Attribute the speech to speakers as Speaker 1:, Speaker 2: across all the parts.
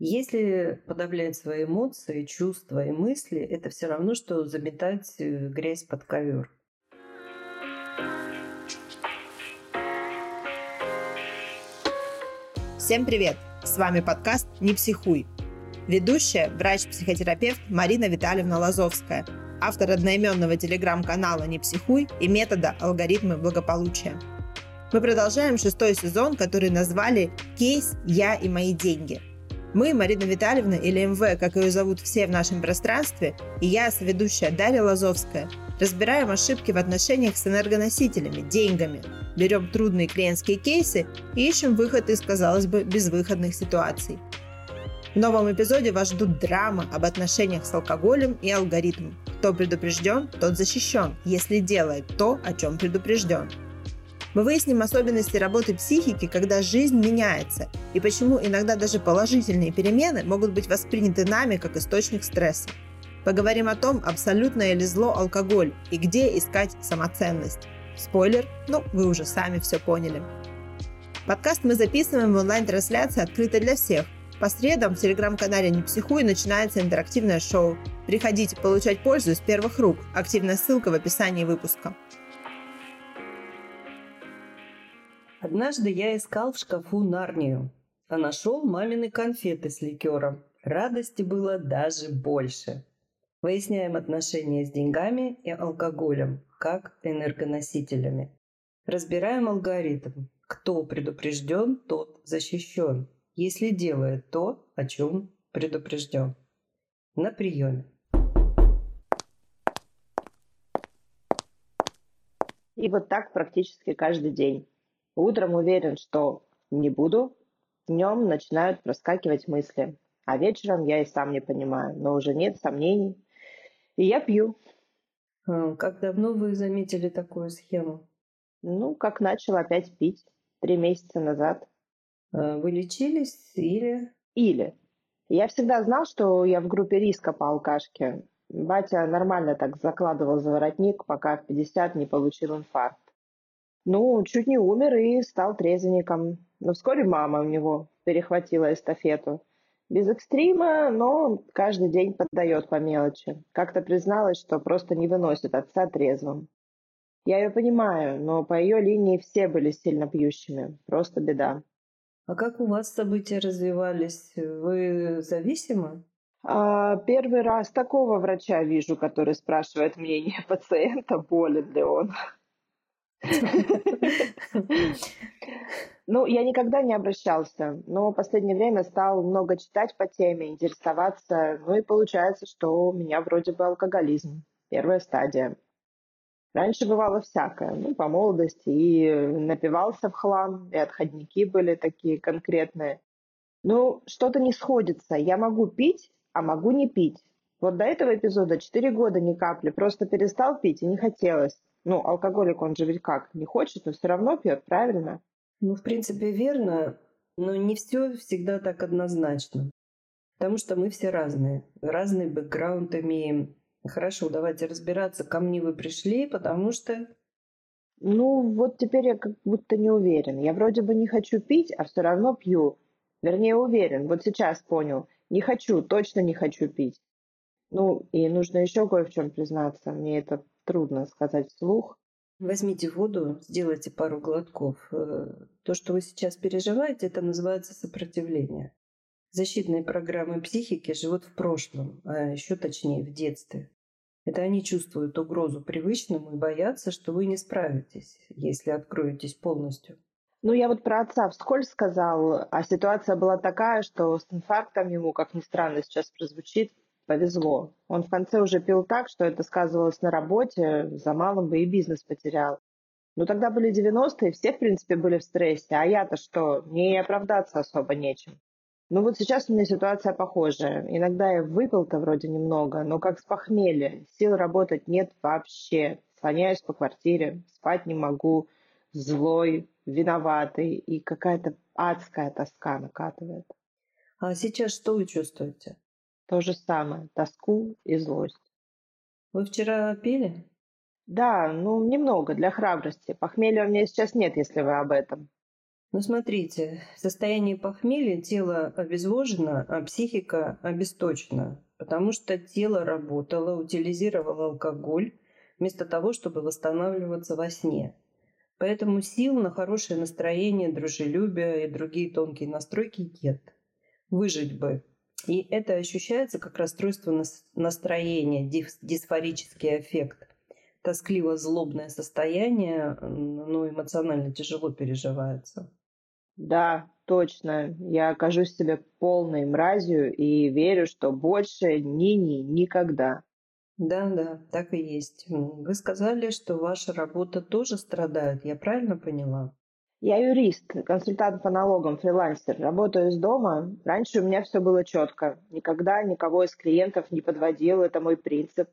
Speaker 1: Если подавлять свои эмоции, чувства и мысли, это все равно, что заметать э, грязь под ковер.
Speaker 2: Всем привет! С вами подкаст «Не психуй». Ведущая, врач-психотерапевт Марина Витальевна Лазовская, автор одноименного телеграм-канала «Не психуй» и метода «Алгоритмы благополучия». Мы продолжаем шестой сезон, который назвали «Кейс «Я и мои деньги», мы, Марина Витальевна или МВ, как ее зовут все в нашем пространстве, и я, соведущая Дарья Лазовская, разбираем ошибки в отношениях с энергоносителями, деньгами, берем трудные клиентские кейсы и ищем выход из, казалось бы, безвыходных ситуаций. В новом эпизоде вас ждут драма об отношениях с алкоголем и алгоритмом. Кто предупрежден, тот защищен, если делает то, о чем предупрежден. Мы выясним особенности работы психики, когда жизнь меняется, и почему иногда даже положительные перемены могут быть восприняты нами как источник стресса. Поговорим о том, абсолютно ли зло алкоголь и где искать самоценность. Спойлер, ну, вы уже сами все поняли. Подкаст мы записываем в онлайн-трансляции открыто для всех. По средам в телеграм-канале «Не психуй» начинается интерактивное шоу. Приходите получать пользу из первых рук. Активная ссылка в описании выпуска.
Speaker 1: Однажды я искал в шкафу Нарнию, а нашел мамины конфеты с ликером. Радости было даже больше. Выясняем отношения с деньгами и алкоголем, как энергоносителями. Разбираем алгоритм. Кто предупрежден, тот защищен, если делает то, о чем предупрежден. На приеме.
Speaker 3: И вот так практически каждый день. Утром уверен, что не буду, днем начинают проскакивать мысли, а вечером я и сам не понимаю, но уже нет сомнений, и я пью.
Speaker 1: А, как давно вы заметили такую схему?
Speaker 3: Ну, как начал опять пить, три месяца назад.
Speaker 1: А, вы лечились или?
Speaker 3: Или. Я всегда знал, что я в группе риска по алкашке. Батя нормально так закладывал за воротник, пока в 50 не получил инфаркт. Ну, чуть не умер и стал трезвенником. Но вскоре мама у него перехватила эстафету. Без экстрима, но каждый день поддает по мелочи. Как-то призналась, что просто не выносит отца трезвым. Я ее понимаю, но по ее линии все были сильно пьющими. Просто беда.
Speaker 1: А как у вас события развивались? Вы зависимы?
Speaker 3: А, первый раз такого врача вижу, который спрашивает мнение пациента, болен ли он. Ну, я никогда не обращался, но в последнее время стал много читать по теме, интересоваться. Ну и получается, что у меня вроде бы алкоголизм. Первая стадия. Раньше бывало всякое, ну, по молодости, и напивался в хлам, и отходники были такие конкретные. Ну, что-то не сходится. Я могу пить, а могу не пить. Вот до этого эпизода 4 года ни капли, просто перестал пить и не хотелось. Ну, алкоголик, он же ведь как, не хочет, но все равно пьет, правильно?
Speaker 1: Ну, в принципе, верно, но не все всегда так однозначно. Потому что мы все разные, разный бэкграунд имеем. Хорошо, давайте разбираться, ко мне вы пришли, потому что...
Speaker 3: Ну, вот теперь я как будто не уверен. Я вроде бы не хочу пить, а все равно пью. Вернее, уверен. Вот сейчас понял. Не хочу, точно не хочу пить. Ну, и нужно еще кое в чем признаться. Мне это трудно сказать вслух.
Speaker 1: Возьмите воду, сделайте пару глотков. Э, то, что вы сейчас переживаете, это называется сопротивление. Защитные программы психики живут в прошлом, а еще точнее в детстве. Это они чувствуют угрозу привычному и боятся, что вы не справитесь, если откроетесь полностью.
Speaker 3: Ну, я вот про отца вскользь сказал, а ситуация была такая, что с инфарктом ему, как ни странно сейчас прозвучит, повезло. Он в конце уже пил так, что это сказывалось на работе, за малым бы и бизнес потерял. Ну, тогда были 90-е, все, в принципе, были в стрессе, а я-то что, мне оправдаться особо нечем. Ну, вот сейчас у меня ситуация похожая. Иногда я выпил-то вроде немного, но как с похмелья. Сил работать нет вообще. Слоняюсь по квартире, спать не могу, злой, виноватый, и какая-то адская тоска накатывает.
Speaker 1: А сейчас что вы чувствуете?
Speaker 3: То же самое, тоску и злость.
Speaker 1: Вы вчера пили?
Speaker 3: Да, ну немного, для храбрости. Похмелья у меня сейчас нет, если вы об этом.
Speaker 1: Ну, смотрите, в состоянии похмелья тело обезвожено, а психика обесточена, потому что тело работало, утилизировало алкоголь, вместо того, чтобы восстанавливаться во сне. Поэтому сил на хорошее настроение, дружелюбие и другие тонкие настройки нет. Выжить бы. И это ощущается как расстройство настроения, дисфорический эффект. Тоскливо-злобное состояние, ну, эмоционально тяжело переживается.
Speaker 3: Да, точно. Я окажусь себе полной мразью и верю, что больше ни-ни никогда.
Speaker 1: Да, да, так и есть. Вы сказали, что ваша работа тоже страдает, я правильно поняла?
Speaker 3: Я юрист, консультант по налогам, фрилансер. Работаю из дома. Раньше у меня все было четко. Никогда никого из клиентов не подводил, это мой принцип.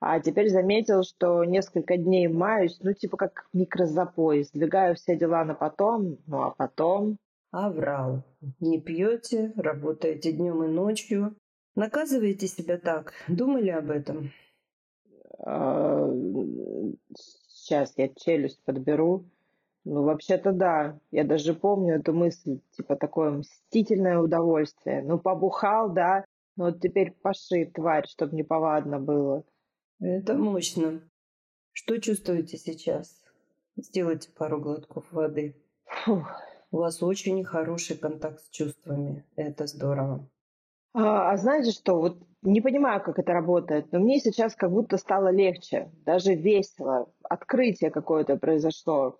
Speaker 3: А теперь заметил, что несколько дней маюсь, ну типа как микрозапой. Сдвигаю все дела на потом, ну а потом...
Speaker 1: Аврал. Не пьете, работаете днем и ночью. Наказываете себя так. Думали об этом?
Speaker 3: А, сейчас я челюсть подберу. Ну, вообще-то да. Я даже помню эту мысль, типа такое мстительное удовольствие. Ну, побухал, да, но вот теперь поши, тварь, чтобы не повадно было.
Speaker 1: Это мощно. Что чувствуете сейчас? Сделайте пару глотков воды. Фух. У вас очень хороший контакт с чувствами. Это здорово.
Speaker 3: А, а знаете что, вот не понимаю, как это работает, но мне сейчас как будто стало легче, даже весело. Открытие какое-то произошло.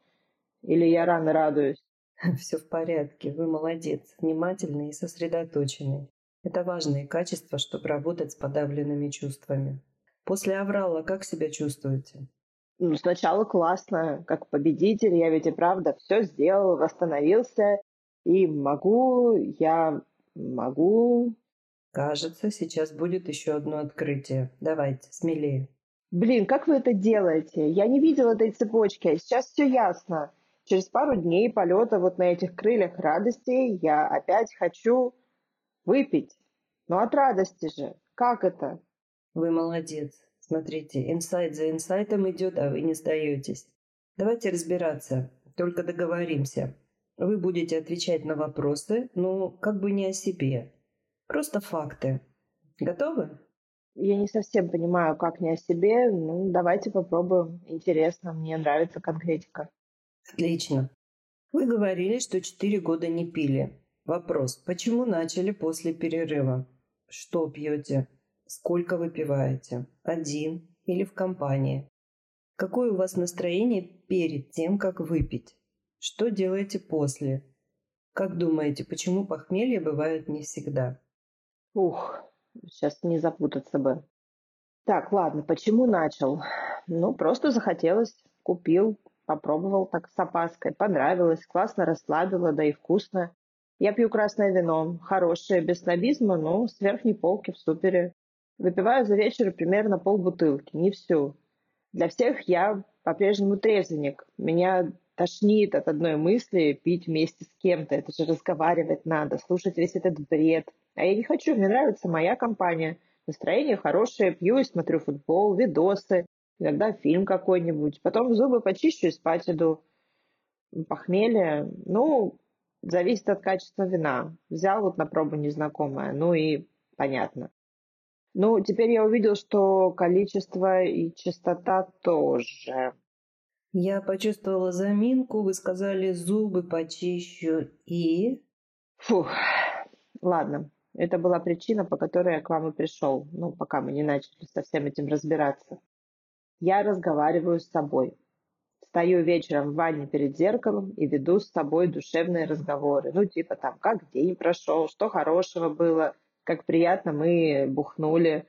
Speaker 3: Или я рано радуюсь?
Speaker 1: Все в порядке, вы молодец, внимательный и сосредоточенный. Это важные качества, чтобы работать с подавленными чувствами. После аврала как себя чувствуете?
Speaker 3: Ну, сначала классно, как победитель, я ведь и правда все сделал, восстановился, и могу, я могу
Speaker 1: Кажется, сейчас будет еще одно открытие. Давайте, смелее.
Speaker 3: Блин, как вы это делаете? Я не видела этой цепочки, а сейчас все ясно. Через пару дней полета вот на этих крыльях радости я опять хочу выпить. Но от радости же. Как это?
Speaker 1: Вы молодец. Смотрите, инсайт за инсайтом идет, а вы не сдаетесь. Давайте разбираться. Только договоримся. Вы будете отвечать на вопросы, но как бы не о себе. Просто факты. Готовы?
Speaker 3: Я не совсем понимаю, как не о себе. Ну, давайте попробуем. Интересно, мне нравится конкретика.
Speaker 1: Отлично. Вы говорили, что четыре года не пили. Вопрос, почему начали после перерыва? Что пьете? Сколько выпиваете? Один или в компании? Какое у вас настроение перед тем, как выпить? Что делаете после? Как думаете, почему похмелье бывает не всегда?
Speaker 3: Ух, сейчас не запутаться бы. Так, ладно, почему начал? Ну, просто захотелось, купил, попробовал так с опаской, понравилось, классно расслабило, да и вкусно. Я пью красное вино, хорошее, без снобизма, но с верхней полки в супере. Выпиваю за вечер примерно полбутылки, не всю. Для всех я по-прежнему трезвенник. Меня тошнит от одной мысли пить вместе с кем-то. Это же разговаривать надо, слушать весь этот бред. А я не хочу, мне нравится моя компания. Настроение хорошее, пью и смотрю футбол, видосы, иногда фильм какой-нибудь. Потом зубы почищу и спать иду. Похмелье, ну, зависит от качества вина. Взял вот на пробу незнакомое, ну и понятно. Ну, теперь я увидел, что количество и частота тоже.
Speaker 1: Я почувствовала заминку, вы сказали зубы почищу и...
Speaker 3: Фух, ладно, это была причина, по которой я к вам и пришел, ну, пока мы не начали со всем этим разбираться. Я разговариваю с собой. Стою вечером в ванне перед зеркалом и веду с собой душевные разговоры. Ну, типа там, как день прошел, что хорошего было, как приятно мы бухнули.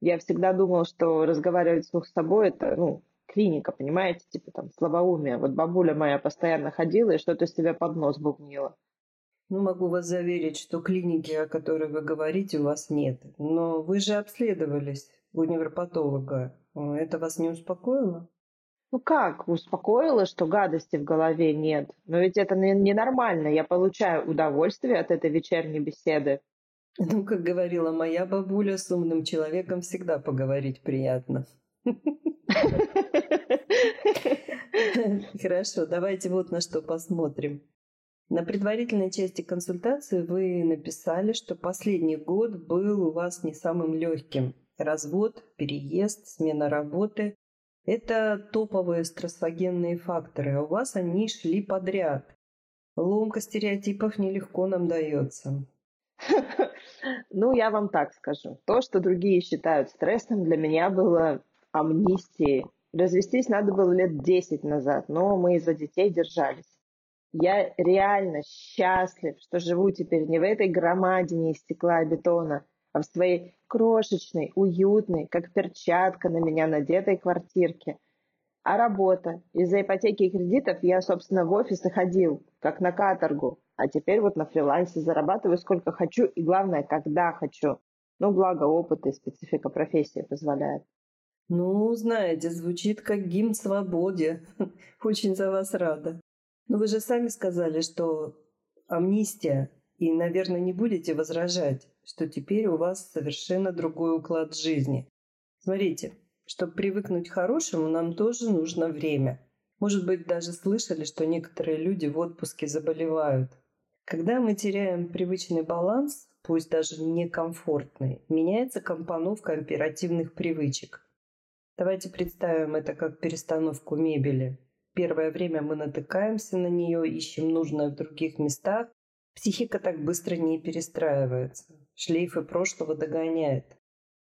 Speaker 3: Я всегда думала, что разговаривать с собой – это, ну, клиника, понимаете, типа там слабоумие. Вот бабуля моя постоянно ходила и что-то себе под нос бубнила.
Speaker 1: Ну, могу вас заверить, что клиники, о которой вы говорите, у вас нет. Но вы же обследовались у невропатолога. Это вас не успокоило?
Speaker 3: Ну как, успокоило, что гадости в голове нет. Но ведь это ненормально. Я получаю удовольствие от этой вечерней беседы.
Speaker 1: Ну, как говорила моя бабуля, с умным человеком всегда поговорить приятно. Хорошо, давайте вот на что посмотрим. На предварительной части консультации вы написали, что последний год был у вас не самым легким. Развод, переезд, смена работы – это топовые стрессогенные факторы, а у вас они шли подряд. Ломка стереотипов нелегко нам дается.
Speaker 3: Ну, я вам так скажу. То, что другие считают стрессом, для меня было амнистией. Развестись надо было лет 10 назад, но мы из-за детей держались. Я реально счастлив, что живу теперь не в этой громадине из стекла и бетона, а в своей крошечной, уютной, как перчатка на меня надетой квартирке. А работа? Из-за ипотеки и кредитов я, собственно, в офис и ходил, как на каторгу. А теперь вот на фрилансе зарабатываю сколько хочу и, главное, когда хочу. Ну, благо опыт и специфика профессии позволяет.
Speaker 1: Ну, знаете, звучит как гимн свободе. Очень за вас рада. Но вы же сами сказали, что амнистия, и, наверное, не будете возражать, что теперь у вас совершенно другой уклад жизни. Смотрите, чтобы привыкнуть к хорошему, нам тоже нужно время. Может быть, даже слышали, что некоторые люди в отпуске заболевают. Когда мы теряем привычный баланс, пусть даже некомфортный, меняется компоновка оперативных привычек. Давайте представим это как перестановку мебели. Первое время мы натыкаемся на нее, ищем нужное в других местах. Психика так быстро не перестраивается. Шлейфы прошлого догоняет.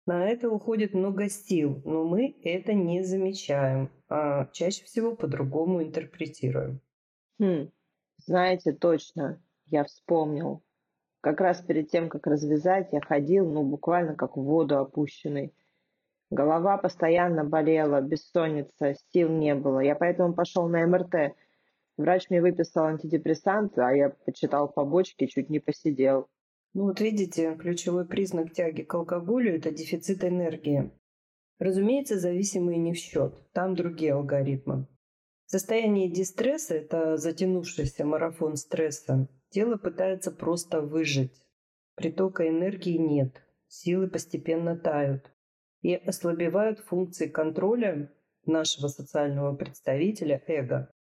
Speaker 1: На это уходит много сил, но мы это не замечаем, а чаще всего по-другому интерпретируем.
Speaker 3: Хм, знаете, точно, я вспомнил. Как раз перед тем, как развязать, я ходил, ну, буквально как в воду опущенный. Голова постоянно болела, бессонница, сил не было. Я поэтому пошел на МРТ. Врач мне выписал антидепрессанты, а я почитал побочки, чуть не посидел.
Speaker 1: Ну вот видите, ключевой признак тяги к алкоголю – это дефицит энергии. Разумеется, зависимые не в счет, там другие алгоритмы. Состояние дистресса – это затянувшийся марафон стресса. Тело пытается просто выжить. Притока энергии нет, силы постепенно тают и ослабевают функции контроля нашего социального представителя эго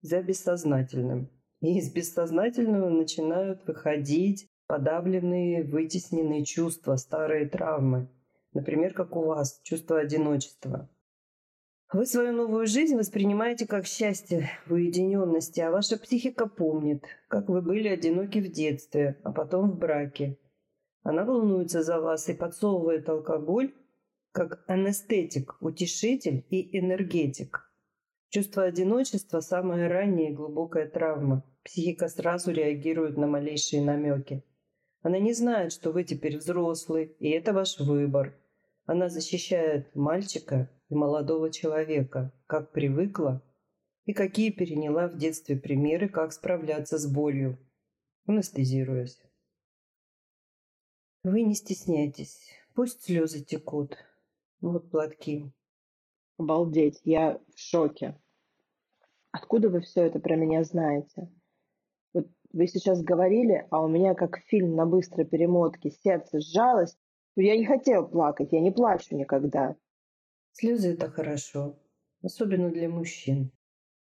Speaker 1: за бессознательным. И из бессознательного начинают выходить подавленные, вытесненные чувства, старые травмы. Например, как у вас, чувство одиночества. Вы свою новую жизнь воспринимаете как счастье в уединенности, а ваша психика помнит, как вы были одиноки в детстве, а потом в браке. Она волнуется за вас и подсовывает алкоголь как анестетик, утешитель и энергетик. Чувство одиночества – самая ранняя и глубокая травма. Психика сразу реагирует на малейшие намеки. Она не знает, что вы теперь взрослый, и это ваш выбор. Она защищает мальчика и молодого человека, как привыкла и какие переняла в детстве примеры, как справляться с болью, анестезируясь. Вы не стесняйтесь, пусть слезы текут, вот платки.
Speaker 3: Обалдеть, я в шоке. Откуда вы все это про меня знаете? Вот вы сейчас говорили, а у меня как фильм на быстрой перемотке, сердце сжалось. Я не хотел плакать, я не плачу никогда.
Speaker 1: Слезы – это хорошо, особенно для мужчин.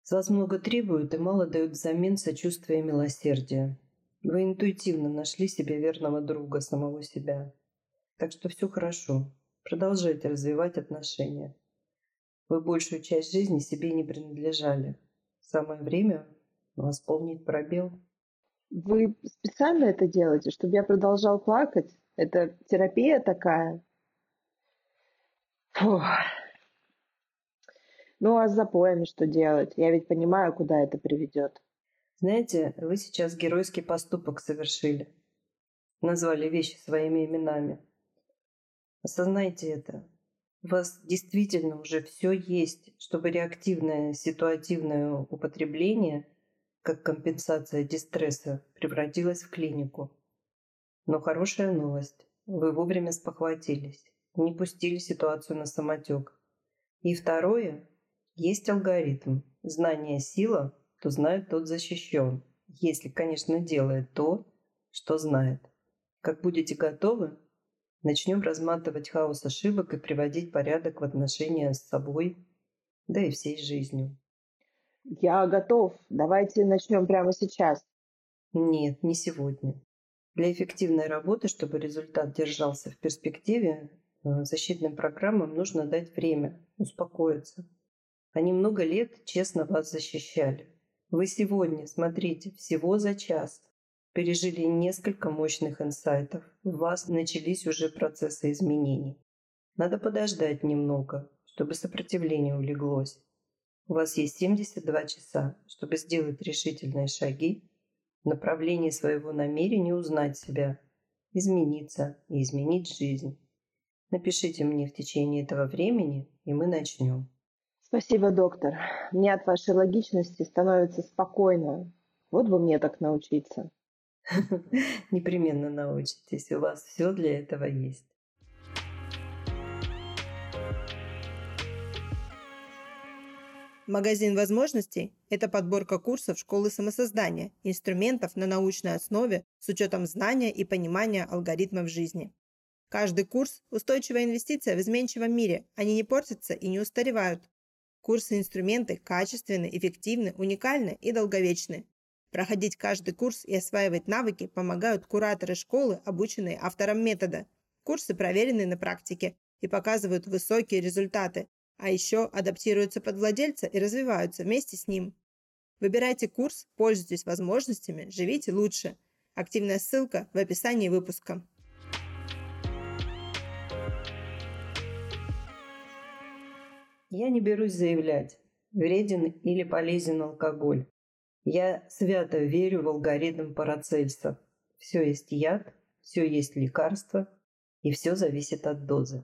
Speaker 1: С вас много требуют и мало дают взамен сочувствия и милосердия. Вы интуитивно нашли себе верного друга, самого себя. Так что все хорошо. Продолжайте развивать отношения. Вы большую часть жизни себе не принадлежали. Самое время восполнить пробел.
Speaker 3: Вы специально это делаете, чтобы я продолжал плакать? Это терапия такая? Фух. Ну а с запоями что делать? Я ведь понимаю, куда это приведет.
Speaker 1: Знаете, вы сейчас геройский поступок совершили. Назвали вещи своими именами. Осознайте это. У вас действительно уже все есть, чтобы реактивное ситуативное употребление, как компенсация дистресса, превратилось в клинику. Но хорошая новость. Вы вовремя спохватились, не пустили ситуацию на самотек. И второе, есть алгоритм. Знание – сила, то знает тот защищен. Если, конечно, делает то, что знает. Как будете готовы, Начнем разматывать хаос ошибок и приводить порядок в отношения с собой, да и всей жизнью.
Speaker 3: Я готов. Давайте начнем прямо сейчас.
Speaker 1: Нет, не сегодня. Для эффективной работы, чтобы результат держался в перспективе, э, защитным программам нужно дать время, успокоиться. Они много лет честно вас защищали. Вы сегодня, смотрите, всего за час пережили несколько мощных инсайтов. У вас начались уже процессы изменений. Надо подождать немного, чтобы сопротивление улеглось. У вас есть 72 часа, чтобы сделать решительные шаги в направлении своего намерения узнать себя, измениться и изменить жизнь. Напишите мне в течение этого времени, и мы начнем.
Speaker 3: Спасибо, доктор. Мне от вашей логичности становится спокойно. Вот бы мне так научиться.
Speaker 1: Непременно научитесь. У вас все для этого есть.
Speaker 2: Магазин возможностей – это подборка курсов школы самосоздания, инструментов на научной основе с учетом знания и понимания алгоритмов жизни. Каждый курс – устойчивая инвестиция в изменчивом мире, они не портятся и не устаревают. Курсы и инструменты качественны, эффективны, уникальны и долговечны. Проходить каждый курс и осваивать навыки помогают кураторы школы, обученные автором метода. Курсы проверены на практике и показывают высокие результаты, а еще адаптируются под владельца и развиваются вместе с ним. Выбирайте курс, пользуйтесь возможностями, живите лучше. Активная ссылка в описании выпуска.
Speaker 1: Я не берусь заявлять, вреден или полезен алкоголь. Я свято верю в алгоритм Парацельса. Все есть яд, все есть лекарство, и все зависит от дозы.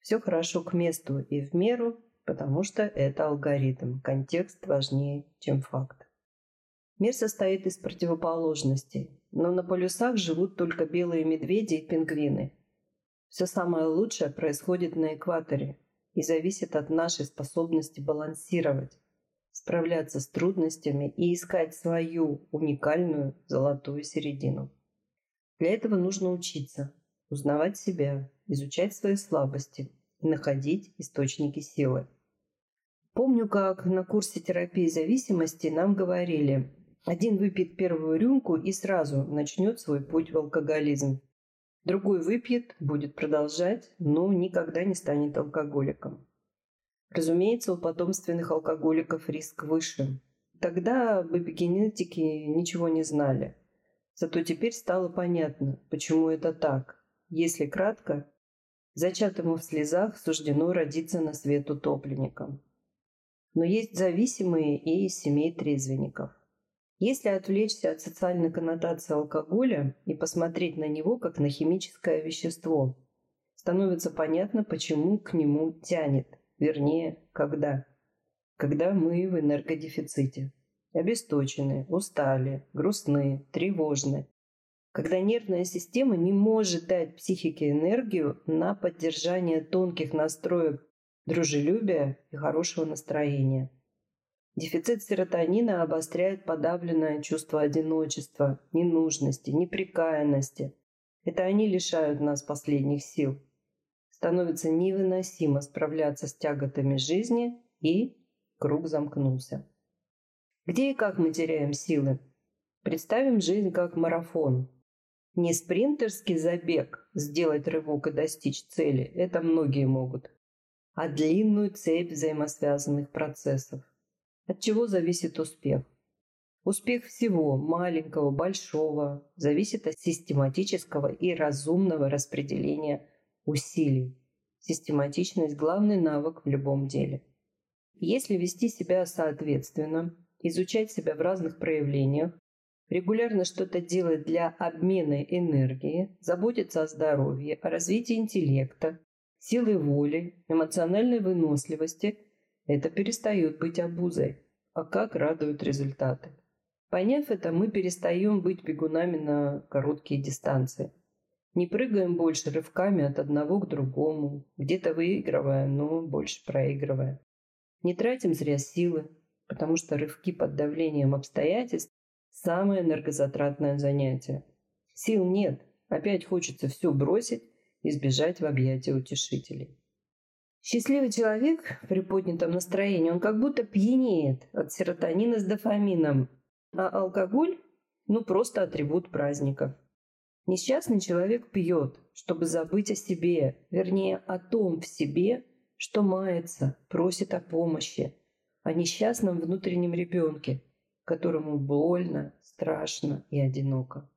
Speaker 1: Все хорошо к месту и в меру, потому что это алгоритм. Контекст важнее, чем факт. Мир состоит из противоположностей, но на полюсах живут только белые медведи и пингвины. Все самое лучшее происходит на экваторе и зависит от нашей способности балансировать, справляться с трудностями и искать свою уникальную золотую середину. Для этого нужно учиться, узнавать себя, изучать свои слабости и находить источники силы. Помню, как на курсе терапии зависимости нам говорили, один выпьет первую рюмку и сразу начнет свой путь в алкоголизм. Другой выпьет, будет продолжать, но никогда не станет алкоголиком. Разумеется, у потомственных алкоголиков риск выше. Тогда об эпигенетике ничего не знали. Зато теперь стало понятно, почему это так. Если кратко, зачатому в слезах суждено родиться на свет утопленником. Но есть зависимые и из семей трезвенников. Если отвлечься от социальной коннотации алкоголя и посмотреть на него как на химическое вещество, становится понятно, почему к нему тянет, вернее, когда. Когда мы в энергодефиците. Обесточены, устали, грустны, тревожны, когда нервная система не может дать психике энергию на поддержание тонких настроек дружелюбия и хорошего настроения. Дефицит серотонина обостряет подавленное чувство одиночества, ненужности, неприкаянности. Это они лишают нас последних сил. Становится невыносимо справляться с тяготами жизни, и круг замкнулся. Где и как мы теряем силы? Представим жизнь как марафон, не спринтерский забег, сделать рывок и достичь цели, это многие могут, а длинную цепь взаимосвязанных процессов. От чего зависит успех? Успех всего, маленького, большого, зависит от систематического и разумного распределения усилий. Систематичность – главный навык в любом деле. Если вести себя соответственно, изучать себя в разных проявлениях, регулярно что-то делать для обмена энергии, заботиться о здоровье, о развитии интеллекта, силы воли, эмоциональной выносливости, это перестает быть обузой. А как радуют результаты. Поняв это, мы перестаем быть бегунами на короткие дистанции. Не прыгаем больше рывками от одного к другому, где-то выигрывая, но больше проигрывая. Не тратим зря силы, потому что рывки под давлением обстоятельств Самое энергозатратное занятие. Сил нет, опять хочется все бросить и сбежать в объятия утешителей. Счастливый человек при поднятом настроении, он как будто пьянеет от серотонина с дофамином, а алкоголь Ну, просто атрибут праздника. Несчастный человек пьет, чтобы забыть о себе, вернее, о том в себе, что мается, просит о помощи, о несчастном внутреннем ребенке, которому больно, страшно и одиноко.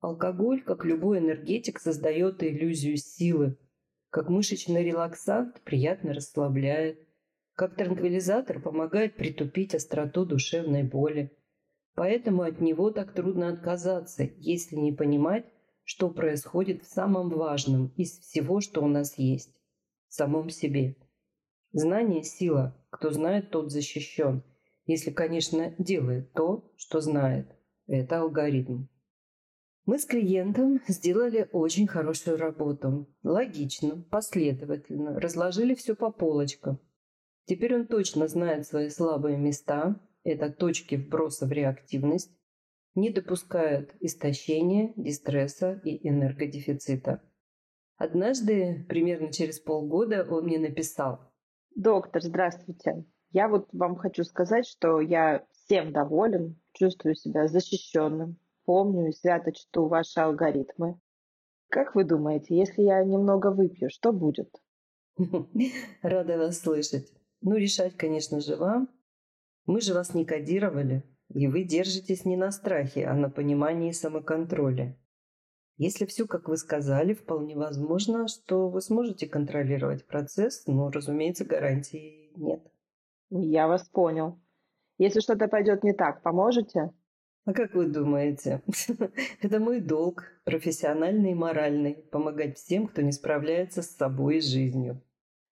Speaker 1: Алкоголь, как любой энергетик, создает иллюзию силы, как мышечный релаксант приятно расслабляет, как транквилизатор помогает притупить остроту душевной боли. Поэтому от него так трудно отказаться, если не понимать, что происходит в самом важном из всего, что у нас есть – самом себе. Знание – сила. Кто знает, тот защищен. Если, конечно, делает то, что знает. Это алгоритм. Мы с клиентом сделали очень хорошую работу. Логично, последовательно, разложили все по полочкам. Теперь он точно знает свои слабые места, это точки вброса в реактивность, не допускает истощения, дистресса и энергодефицита. Однажды, примерно через полгода, он мне написал.
Speaker 3: Доктор, здравствуйте. Я вот вам хочу сказать, что я всем доволен, чувствую себя защищенным, помню и свято чту ваши алгоритмы. Как вы думаете, если я немного выпью, что будет?
Speaker 1: Рада вас слышать. Ну, решать, конечно же, вам. Мы же вас не кодировали, и вы держитесь не на страхе, а на понимании и самоконтроле. Если все, как вы сказали, вполне возможно, что вы сможете контролировать процесс, но, разумеется, гарантий нет.
Speaker 3: Я вас понял. Если что-то пойдет не так, поможете?
Speaker 1: А как вы думаете? Это мой долг, профессиональный и моральный, помогать всем, кто не справляется с собой и жизнью.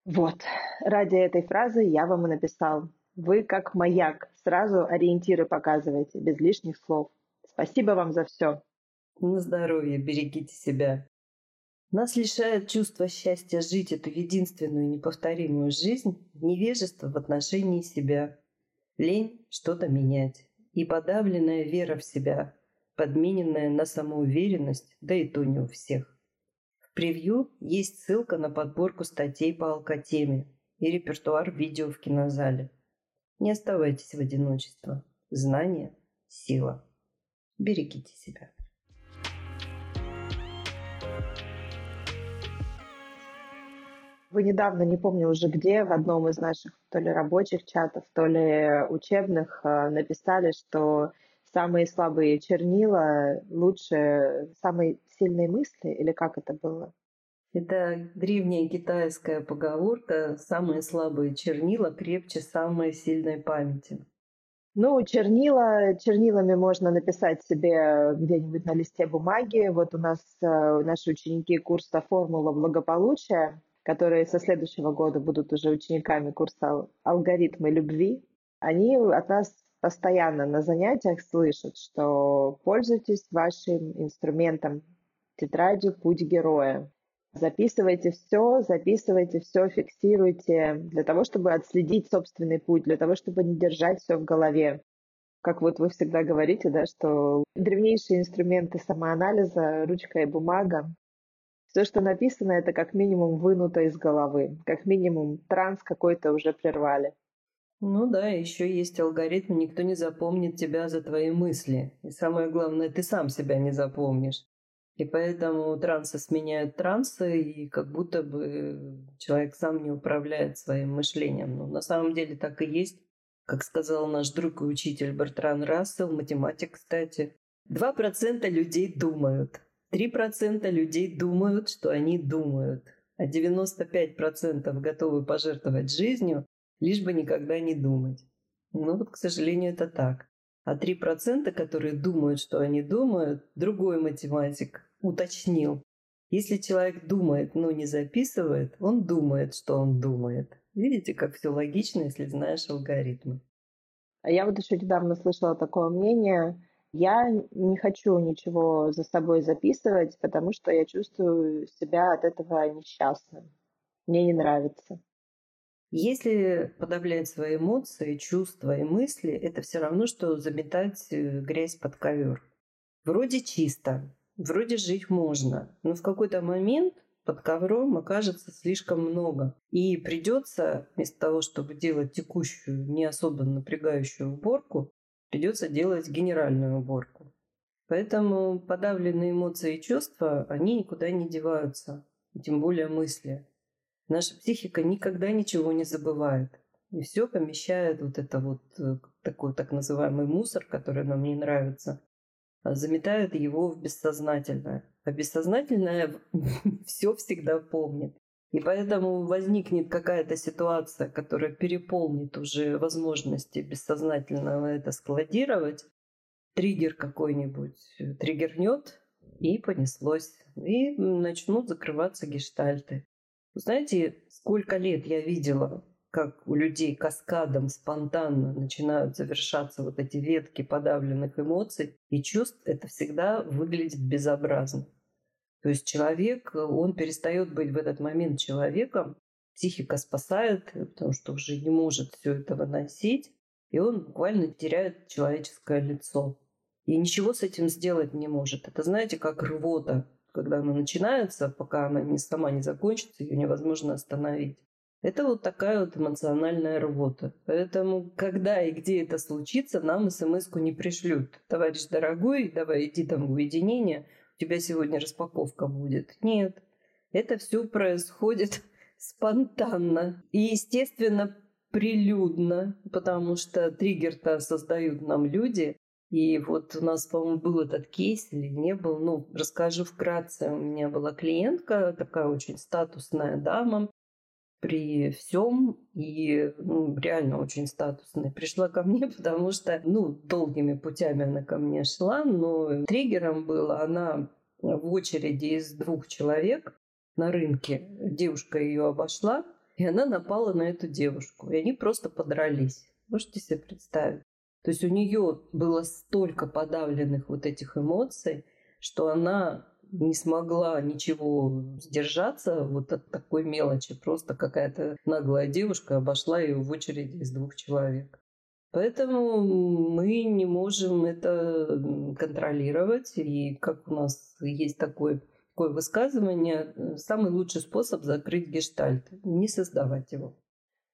Speaker 3: Вот, ради этой фразы я вам и написал. Вы как маяк, сразу ориентиры показываете, без лишних слов. Спасибо вам за все.
Speaker 1: На здоровье, берегите себя. Нас лишает чувства счастья жить эту единственную неповторимую жизнь невежество в отношении себя, лень что-то менять и подавленная вера в себя, подмененная на самоуверенность, да и то не у всех. В превью есть ссылка на подборку статей по алкотеме и репертуар видео в кинозале. Не оставайтесь в одиночестве. Знание – сила. Берегите себя.
Speaker 3: Вы недавно, не помню уже где, в одном из наших то ли рабочих чатов, то ли учебных э, написали, что самые слабые чернила лучше самой сильной мысли, или как это было?
Speaker 1: Это древняя китайская поговорка «самые слабые чернила крепче самой сильной памяти».
Speaker 3: Ну, чернила, чернилами можно написать себе где-нибудь на листе бумаги. Вот у нас э, наши ученики курса «Формула благополучия», которые со следующего года будут уже учениками курса «Алгоритмы любви», они от нас постоянно на занятиях слышат, что пользуйтесь вашим инструментом, тетрадью «Путь героя». Записывайте все, записывайте все, фиксируйте, для того, чтобы отследить собственный путь, для того, чтобы не держать все в голове. Как вот вы всегда говорите, да, что древнейшие инструменты самоанализа, ручка и бумага, все, что написано, это как минимум вынуто из головы, как минимум транс какой-то уже прервали.
Speaker 1: Ну да, еще есть алгоритм, никто не запомнит тебя за твои мысли. И самое главное, ты сам себя не запомнишь. И поэтому трансы сменяют трансы, и как будто бы человек сам не управляет своим мышлением. Но на самом деле так и есть. Как сказал наш друг и учитель Бертран Рассел, математик, кстати, 2% людей думают, 3% людей думают, что они думают, а 95% готовы пожертвовать жизнью, лишь бы никогда не думать. Ну вот, к сожалению, это так. А 3%, которые думают, что они думают, другой математик уточнил. Если человек думает, но не записывает, он думает, что он думает. Видите, как все логично, если знаешь алгоритмы.
Speaker 3: А я вот еще недавно слышала такое мнение. Я не хочу ничего за собой записывать, потому что я чувствую себя от этого несчастным. Мне не нравится.
Speaker 1: Если подавлять свои эмоции, чувства и мысли, это все равно, что заметать э, грязь под ковер. Вроде чисто, вроде жить можно, но в какой-то момент под ковром окажется слишком много. И придется, вместо того, чтобы делать текущую, не особо напрягающую уборку, Придется делать генеральную уборку. Поэтому подавленные эмоции и чувства, они никуда не деваются, тем более мысли. Наша психика никогда ничего не забывает. И все помещает вот это вот э, такой так называемый мусор, который нам не нравится, а заметает его в бессознательное. А бессознательное все всегда помнит. И поэтому возникнет какая-то ситуация, которая переполнит уже возможности бессознательного это складировать, триггер какой-нибудь триггернет, и понеслось. И начнут закрываться гештальты. Знаете, сколько лет я видела, как у людей каскадом спонтанно начинают завершаться вот эти ветки подавленных эмоций и чувств, это всегда выглядит безобразно. То есть человек, он перестает быть в этот момент человеком, психика спасает, потому что уже не может все это выносить, и он буквально теряет человеческое лицо. И ничего с этим сделать не может. Это, знаете, как рвота. Когда она начинается, пока она не, сама не закончится, ее невозможно остановить. Это вот такая вот эмоциональная рвота. Поэтому, когда и где это случится, нам смс-ку не пришлют. Товарищ дорогой, давай иди там в уединение, у тебя сегодня распаковка будет. Нет, это все происходит спонтанно и, естественно, прилюдно, потому что триггер-то создают нам люди, и вот у нас, по-моему, был этот кейс или не был. Ну, расскажу вкратце. У меня была клиентка, такая очень статусная дама при всем и ну, реально очень статусная. Пришла ко мне, потому что, ну, долгими путями она ко мне шла, но триггером было она в очереди из двух человек на рынке. Девушка ее обошла, и она напала на эту девушку. И они просто подрались. Можете себе представить? То есть у нее было столько подавленных вот этих эмоций, что она не смогла ничего сдержаться вот от такой мелочи. Просто какая-то наглая девушка обошла ее в очереди из двух человек. Поэтому мы не можем это контролировать. И как у нас есть такое, такое высказывание, самый лучший способ закрыть гештальт – не создавать его.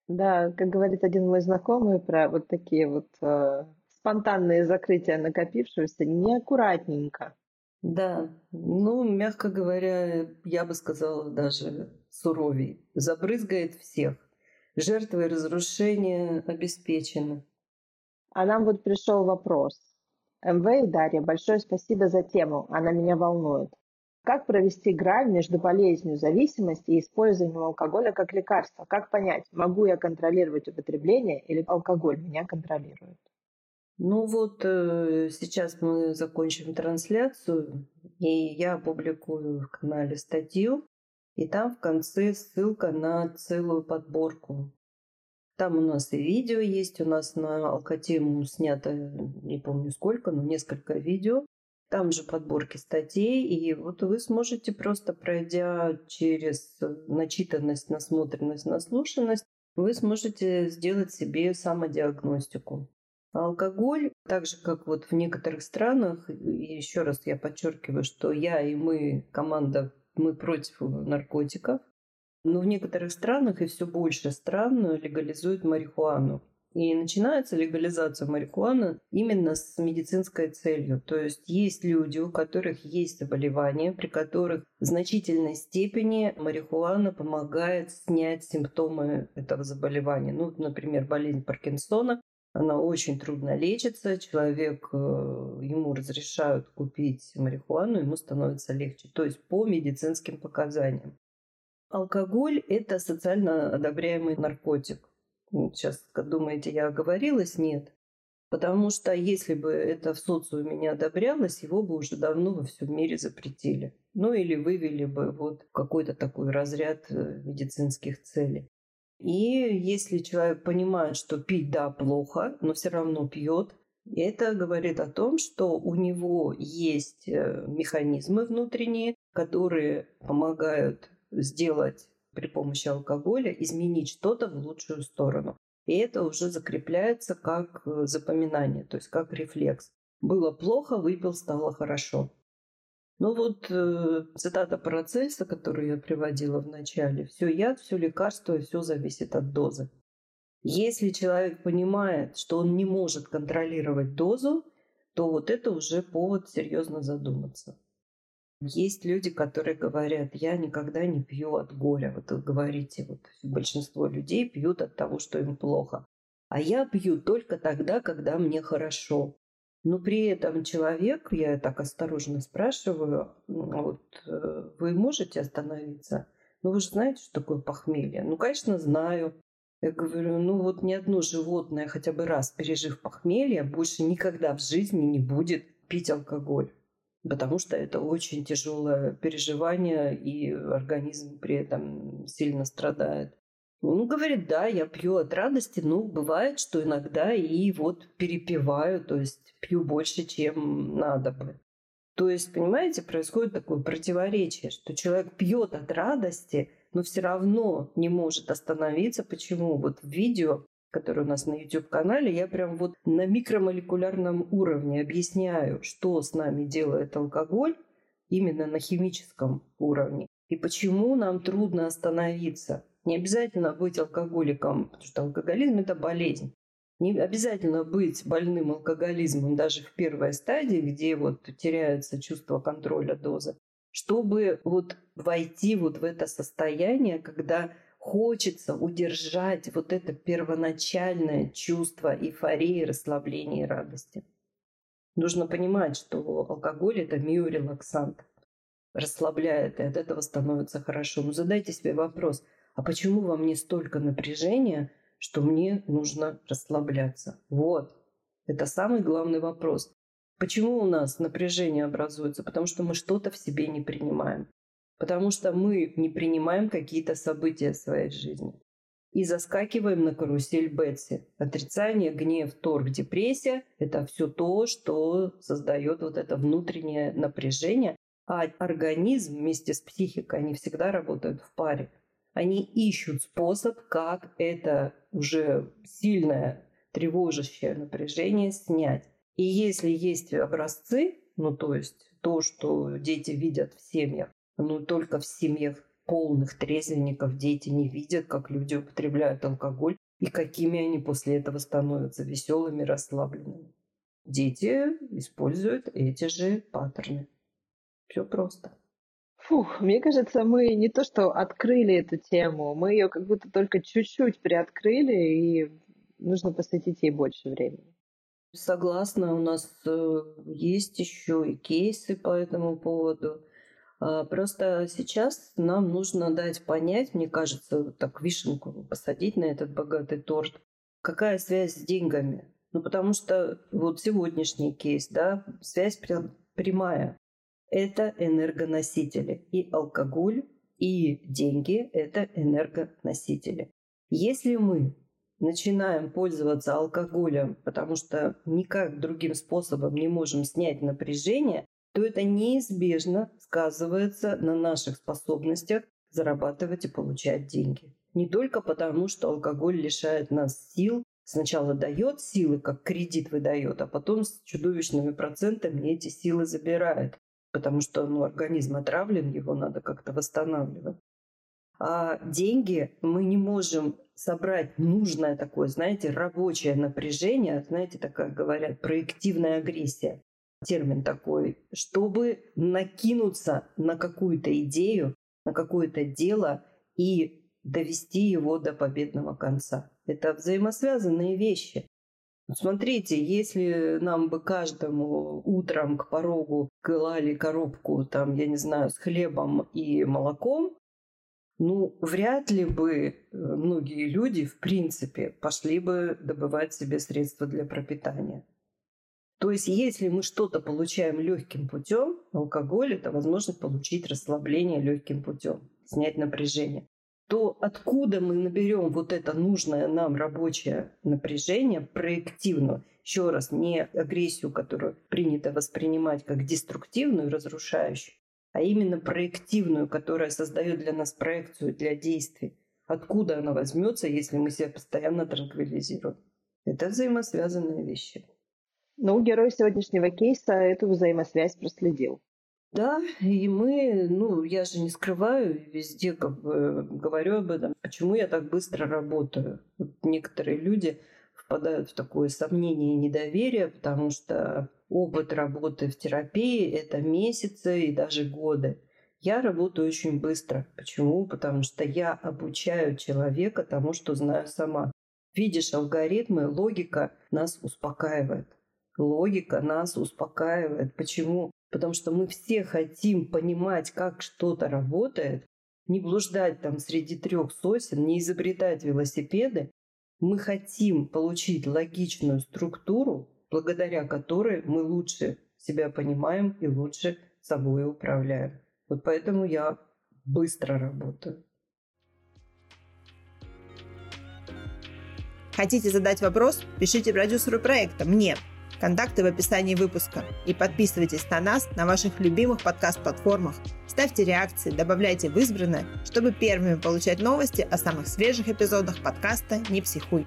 Speaker 3: Да, как говорит один мой знакомый про вот такие вот э, спонтанные закрытия накопившегося, неаккуратненько.
Speaker 1: Да, ну, мягко говоря, я бы сказала даже суровей. Забрызгает всех. Жертвы разрушения обеспечены.
Speaker 3: А нам вот пришел вопрос. МВ и Дарья, большое спасибо за тему, она меня волнует. Как провести грань между болезнью зависимости и использованием алкоголя как лекарства? Как понять, могу я контролировать употребление или алкоголь меня контролирует?
Speaker 1: Ну вот э, сейчас мы закончим трансляцию, и я опубликую в канале статью, и там в конце ссылка на целую подборку. Там у нас и видео есть, у нас на алкотему снято, не помню сколько, но несколько видео, там же подборки статей, и вот вы сможете просто пройдя через начитанность, насмотренность, наслушанность, вы сможете сделать себе самодиагностику. Алкоголь, так же как вот в некоторых странах, и еще раз я подчеркиваю, что я и мы, команда, мы против наркотиков, но в некоторых странах и все больше стран легализуют марихуану. И начинается легализация марихуаны именно с медицинской целью. То есть есть люди, у которых есть заболевания, при которых в значительной степени марихуана помогает снять симптомы этого заболевания. Ну, например, болезнь Паркинсона. Она очень трудно лечится, человек, э, ему разрешают купить марихуану, ему становится легче. То есть по медицинским показаниям. Алкоголь – это социально одобряемый наркотик. Сейчас думаете, я оговорилась? Нет. Потому что если бы это в социуме не одобрялось, его бы уже давно во всем мире запретили. Ну или вывели бы вот какой-то такой разряд э, медицинских целей. И если человек понимает, что пить, да, плохо, но все равно пьет, это говорит о том, что у него есть э, механизмы внутренние, которые помогают сделать при помощи алкоголя изменить что-то в лучшую сторону. И это уже закрепляется как э, запоминание, то есть как рефлекс. Было плохо, выпил, стало хорошо. Ну вот э, цитата Парацельса, которую я приводила в начале. Все яд, все лекарство, и все зависит от дозы. Если человек понимает, что он не может контролировать дозу, то вот это уже повод серьезно задуматься. Есть люди, которые говорят, я никогда не пью от горя. Вот вы говорите, вот большинство людей пьют от того, что им плохо. А я пью только тогда, когда мне хорошо. Но при этом человек, я так осторожно спрашиваю, вот э, вы можете остановиться? Ну вы же знаете, что такое похмелье? Ну, конечно, знаю. Я говорю, ну вот ни одно животное, хотя бы раз пережив похмелье, больше никогда в жизни не будет пить алкоголь потому что это очень тяжелое переживание, и организм при этом сильно страдает. Он говорит, да, я пью от радости, но бывает, что иногда и вот перепиваю, то есть пью больше, чем надо бы. То есть, понимаете, происходит такое противоречие, что человек пьет от радости, но все равно не может остановиться. Почему? Вот в видео который у нас на YouTube-канале, я прям вот на микромолекулярном уровне объясняю, что с нами делает алкоголь именно на химическом уровне. И почему нам трудно остановиться. Не обязательно быть алкоголиком, потому что алкоголизм – это болезнь. Не обязательно быть больным алкоголизмом даже в первой стадии, где вот теряется чувство контроля дозы, чтобы вот войти вот в это состояние, когда хочется удержать вот это первоначальное чувство эйфории, расслабления и радости. Нужно понимать, что алкоголь – это миорелаксант. Расслабляет, и от этого становится хорошо. Но задайте себе вопрос, а почему во мне столько напряжения, что мне нужно расслабляться? Вот, это самый главный вопрос. Почему у нас напряжение образуется? Потому что мы что-то в себе не принимаем потому что мы не принимаем какие-то события в своей жизни. И заскакиваем на карусель Бетси. Отрицание, гнев, торг, депрессия – это все то, что создает вот это внутреннее напряжение. А организм вместе с психикой, они всегда работают в паре. Они ищут способ, как это уже сильное тревожащее напряжение снять. И если есть образцы, ну то есть то, что дети видят в семьях, но только в семьях полных трезвенников дети не видят, как люди употребляют алкоголь и какими они после этого становятся веселыми, расслабленными. Дети используют эти же паттерны. Все просто.
Speaker 3: Фух, мне кажется, мы не то что открыли эту тему, мы ее как будто только чуть-чуть приоткрыли, и нужно посвятить ей больше времени.
Speaker 1: Согласна, у нас э, есть еще и кейсы по этому поводу. А, просто сейчас нам нужно дать понять, мне кажется, так вишенку посадить на этот богатый торт, какая связь с деньгами. Ну, потому что вот сегодняшний кейс, да, связь прямая. Это энергоносители. И алкоголь, и деньги – это энергоносители. Если мы начинаем пользоваться алкоголем, потому что никак другим способом не можем снять напряжение, то это неизбежно сказывается на наших способностях зарабатывать и получать деньги. Не только потому, что алкоголь лишает нас сил, сначала дает силы, как кредит выдает, а потом с чудовищными процентами эти силы забирает, потому что ну, организм отравлен, его надо как-то восстанавливать. А деньги мы не можем собрать нужное такое, знаете, рабочее напряжение, знаете, такая говорят, проективная агрессия термин такой, чтобы накинуться на какую-то идею, на какое-то дело и довести его до победного конца. Это взаимосвязанные вещи. Смотрите, если нам бы каждому утром к порогу клали коробку, там, я не знаю, с хлебом и молоком, ну, вряд ли бы э, многие люди, в принципе, пошли бы добывать себе средства для пропитания. То есть, если мы что-то получаем легким путем, алкоголь это возможность получить расслабление легким путем, снять напряжение, то откуда мы наберем вот это нужное нам рабочее напряжение, проективную, еще раз, не агрессию, которую принято воспринимать как деструктивную, разрушающую, а именно проективную, которая создает для нас проекцию для действий. Откуда она возьмется, если мы себя постоянно транквилизируем? Это взаимосвязанные вещи.
Speaker 3: Ну, герой сегодняшнего кейса эту взаимосвязь проследил.
Speaker 1: Да, и мы, ну, я же не скрываю, везде как бы говорю об этом. Почему я так быстро работаю? Вот некоторые люди впадают в такое сомнение и недоверие, потому что опыт работы в терапии – это месяцы и даже годы. Я работаю очень быстро. Почему? Потому что я обучаю человека тому, что знаю сама. Видишь, алгоритмы, логика нас успокаивает. Логика нас успокаивает. Почему? Потому что мы все хотим понимать, как что-то работает, не блуждать там среди трех сосен, не изобретать велосипеды. Мы хотим получить логичную структуру, благодаря которой мы лучше себя понимаем и лучше собой управляем. Вот поэтому я быстро работаю.
Speaker 3: Хотите задать вопрос? Пишите продюсеру проекта, мне. Контакты в описании выпуска. И подписывайтесь на нас на ваших любимых подкаст-платформах. Ставьте реакции, добавляйте в избранное, чтобы первыми получать новости о самых свежих эпизодах подкаста «Не психуй».